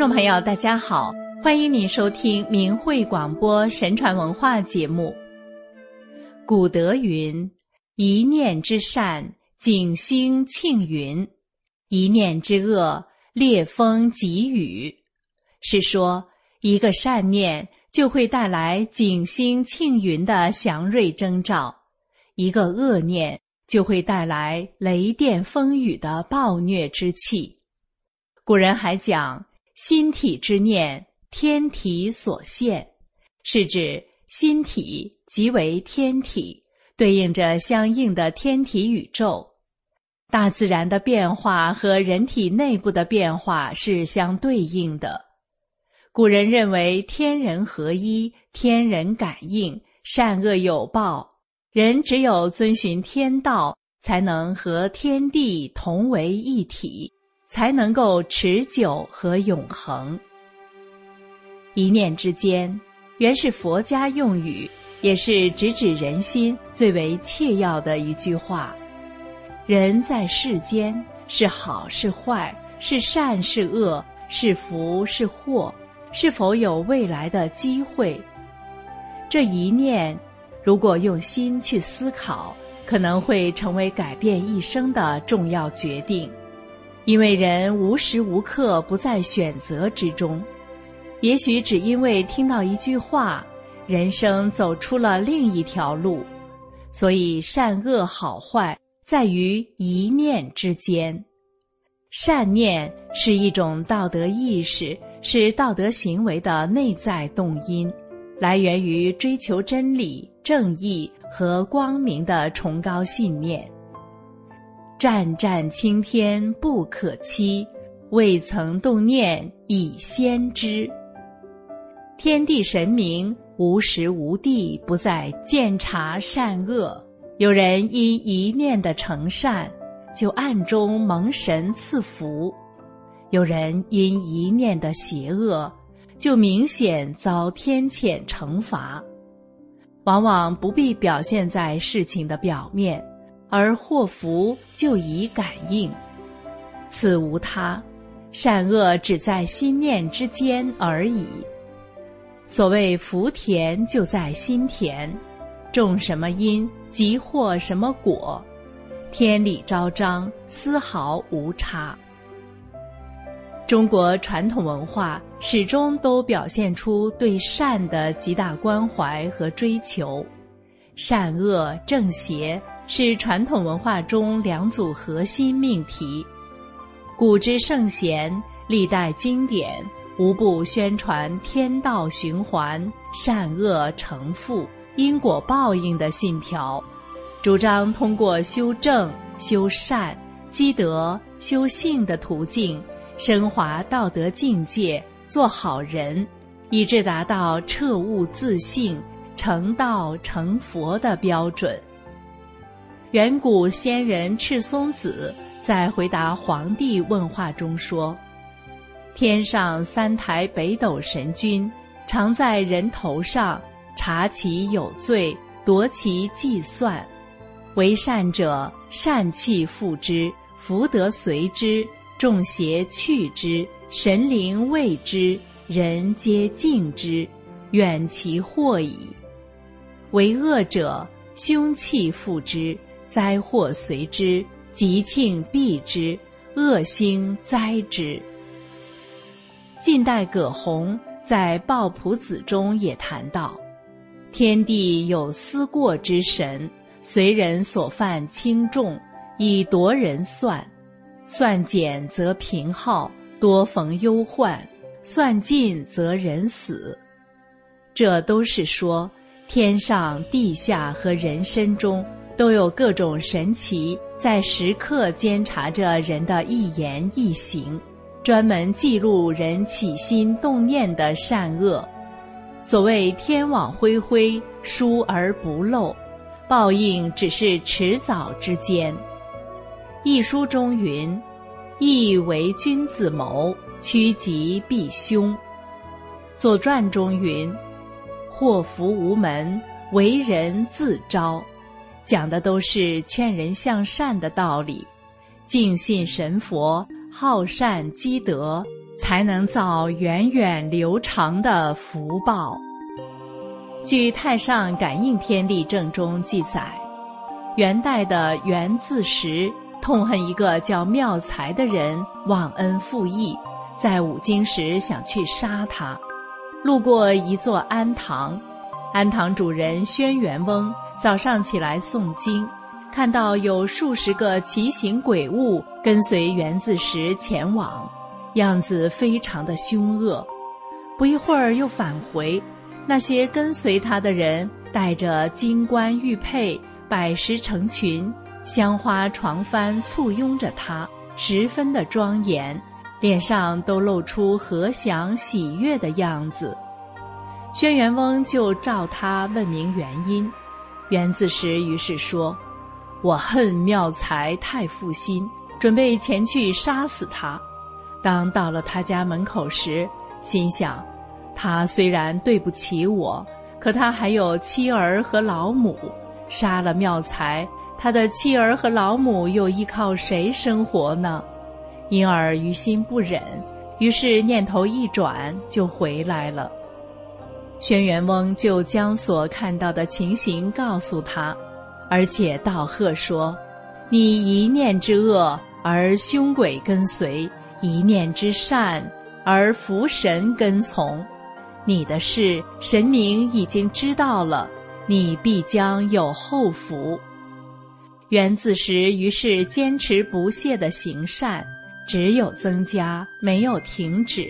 听众朋友，大家好，欢迎您收听明慧广播神传文化节目。古德云：“一念之善，景星庆云；一念之恶，烈风疾雨。”是说，一个善念就会带来景星庆云的祥瑞征兆，一个恶念就会带来雷电风雨的暴虐之气。古人还讲。心体之念，天体所现，是指心体即为天体，对应着相应的天体宇宙。大自然的变化和人体内部的变化是相对应的。古人认为天人合一，天人感应，善恶有报，人只有遵循天道，才能和天地同为一体。才能够持久和永恒。一念之间，原是佛家用语，也是直指人心最为切要的一句话。人在世间，是好是坏，是善是恶，是福是祸，是否有未来的机会？这一念，如果用心去思考，可能会成为改变一生的重要决定。因为人无时无刻不在选择之中，也许只因为听到一句话，人生走出了另一条路，所以善恶好坏在于一念之间。善念是一种道德意识，是道德行为的内在动因，来源于追求真理、正义和光明的崇高信念。湛湛青天不可欺，未曾动念已先知。天地神明无时无地不在鉴察善恶，有人因一念的成善，就暗中蒙神赐福；有人因一念的邪恶，就明显遭天谴惩罚。往往不必表现在事情的表面。而祸福就以感应，此无他，善恶只在心念之间而已。所谓福田就在心田，种什么因即获什么果，天理昭彰，丝毫无差。中国传统文化始终都表现出对善的极大关怀和追求，善恶正邪。是传统文化中两组核心命题。古之圣贤、历代经典，无不宣传天道循环、善恶成负、因果报应的信条，主张通过修正、修善、积德、修性的途径，升华道德境界，做好人，以致达到彻悟自性、成道成佛的标准。远古仙人赤松子在回答皇帝问话中说：“天上三台北斗神君，常在人头上查其有罪，夺其计算。为善者，善气付之，福德随之；众邪去之，神灵畏之，人皆敬之，远其祸矣。为恶者，凶气付之。”灾祸随之，吉庆避之，恶星灾之。近代葛洪在《抱朴子》中也谈到：天地有思过之神，随人所犯轻重，以夺人算；算减则贫耗，多逢忧患；算尽则人死。这都是说天上、地下和人身中。都有各种神奇在时刻监察着人的一言一行，专门记录人起心动念的善恶。所谓天网恢恢，疏而不漏，报应只是迟早之间。一书中云：“义为君子谋，趋吉避凶。”左传中云：“祸福无门，为人自招。”讲的都是劝人向善的道理，敬信神佛，好善积德，才能造源远流长的福报。据《太上感应篇例证》中记载，元代的元自时痛恨一个叫妙才的人忘恩负义，在五经时想去杀他。路过一座庵堂，庵堂主人轩辕翁早上起来诵经，看到有数十个奇形鬼物跟随元自时前往，样子非常的凶恶。不一会儿又返回，那些跟随他的人带着金冠玉佩、百十成群、香花床幡簇拥着他，十分的庄严。脸上都露出和祥喜悦的样子，轩辕翁就召他问明原因。元自时于是说：“我恨妙才太负心，准备前去杀死他。当到了他家门口时，心想，他虽然对不起我，可他还有妻儿和老母，杀了妙才，他的妻儿和老母又依靠谁生活呢？”因而于心不忍，于是念头一转就回来了。轩辕翁就将所看到的情形告诉他，而且道贺说：“你一念之恶而凶鬼跟随，一念之善而福神跟从，你的事神明已经知道了，你必将有后福。”元子时于是坚持不懈的行善。只有增加，没有停止。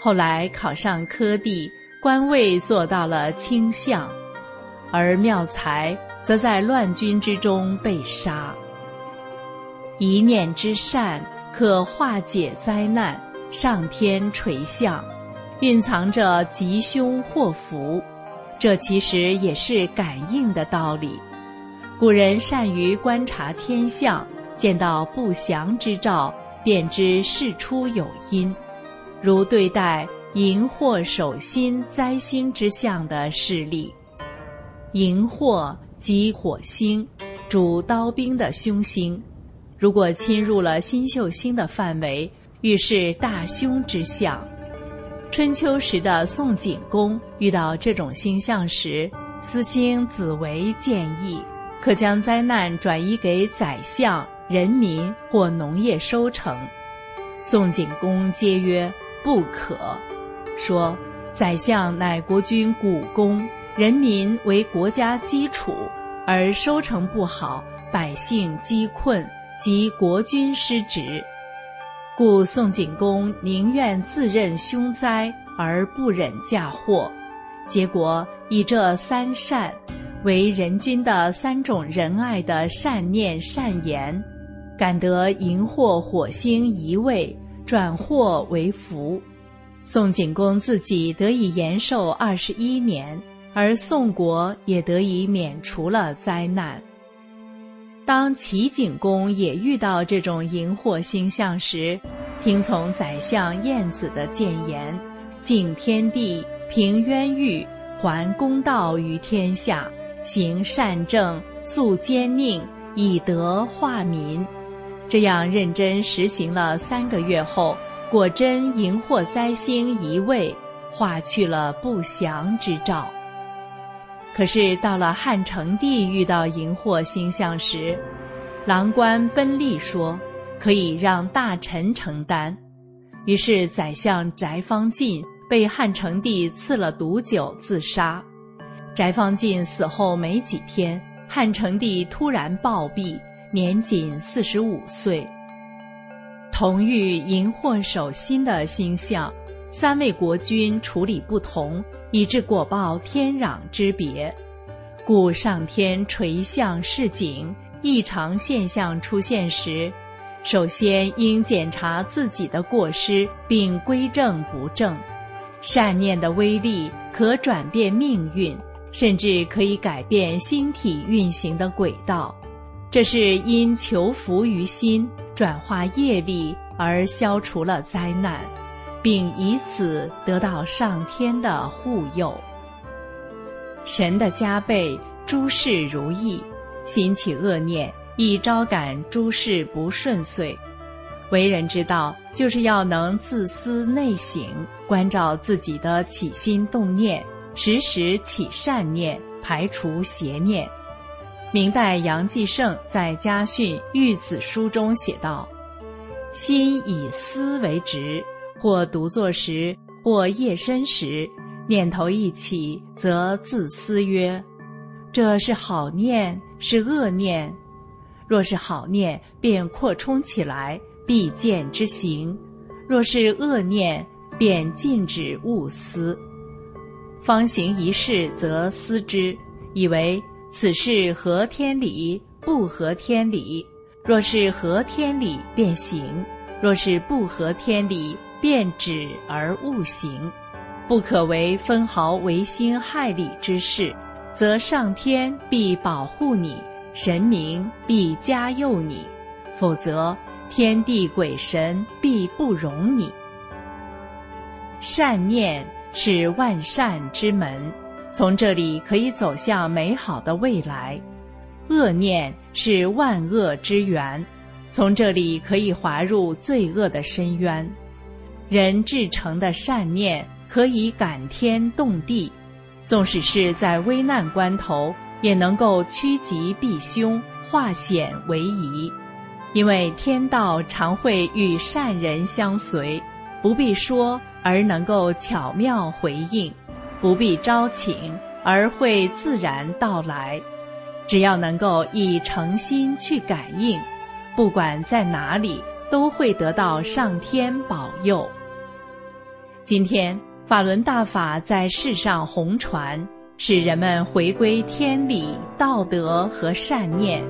后来考上科第，官位做到了卿相，而妙才则在乱军之中被杀。一念之善可化解灾难，上天垂象，蕴藏着吉凶祸福。这其实也是感应的道理。古人善于观察天象，见到不祥之兆。便知事出有因，如对待荧惑守心灾星之象的事例。荧惑即火星，主刀兵的凶星，如果侵入了新秀星的范围，预示大凶之象。春秋时的宋景公遇到这种星象时，司星子维建议，可将灾难转移给宰相。人民或农业收成，宋景公皆曰不可。说宰相乃国君股肱，人民为国家基础，而收成不好，百姓饥困，即国君失职。故宋景公宁愿自认凶灾，而不忍嫁祸。结果以这三善，为人君的三种仁爱的善念善言。感得荧惑火星移位，转祸为福。宋景公自己得以延寿二十一年，而宋国也得以免除了灾难。当齐景公也遇到这种荧惑星象时，听从宰相晏子的谏言，敬天地，平冤狱，还公道于天下，行善政，肃奸佞，以德化民。这样认真实行了三个月后，果真荧惑灾星移位，化去了不祥之兆。可是到了汉成帝遇到荧惑星象时，郎官奔利说可以让大臣承担，于是宰相翟方进被汉成帝赐了毒酒自杀。翟方进死后没几天，汉成帝突然暴毙。年仅四十五岁。同遇荧惑守心的星象，三位国君处理不同，以致果报天壤之别。故上天垂象示警，异常现象出现时，首先应检查自己的过失，并归正不正。善念的威力可转变命运，甚至可以改变星体运行的轨道。这是因求福于心，转化业力而消除了灾难，并以此得到上天的护佑。神的加倍，诸事如意；心起恶念，易招感诸事不顺遂。为人之道，就是要能自思内省，关照自己的起心动念，时时起善念，排除邪念。明代杨继盛在家训《育子书》中写道：“心以思为直，或独坐时，或夜深时，念头一起，则自思曰：‘这是好念，是恶念？’若是好念，便扩充起来。”必见之行，若是恶念，便禁止勿思。方行一事，则思之，以为此事合天理，不合天理。若是合天理，便行；若是不合天理，便止而勿行。不可为分毫违心害理之事，则上天必保护你，神明必加佑你；否则。天地鬼神必不容你。善念是万善之门，从这里可以走向美好的未来；恶念是万恶之源，从这里可以滑入罪恶的深渊。人至诚的善念可以感天动地，纵使是在危难关头，也能够趋吉避凶，化险为夷。因为天道常会与善人相随，不必说而能够巧妙回应，不必招请而会自然到来。只要能够以诚心去感应，不管在哪里都会得到上天保佑。今天法轮大法在世上红传，使人们回归天理、道德和善念。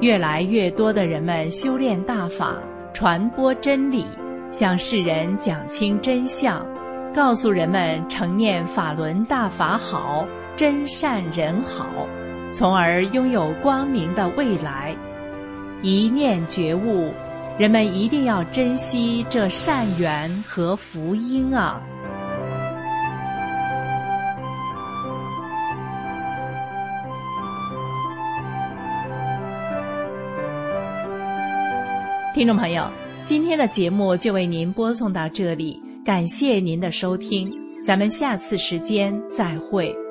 越来越多的人们修炼大法，传播真理，向世人讲清真相，告诉人们承念法轮大法好，真善人好，从而拥有光明的未来。一念觉悟，人们一定要珍惜这善缘和福音啊！听众朋友，今天的节目就为您播送到这里，感谢您的收听，咱们下次时间再会。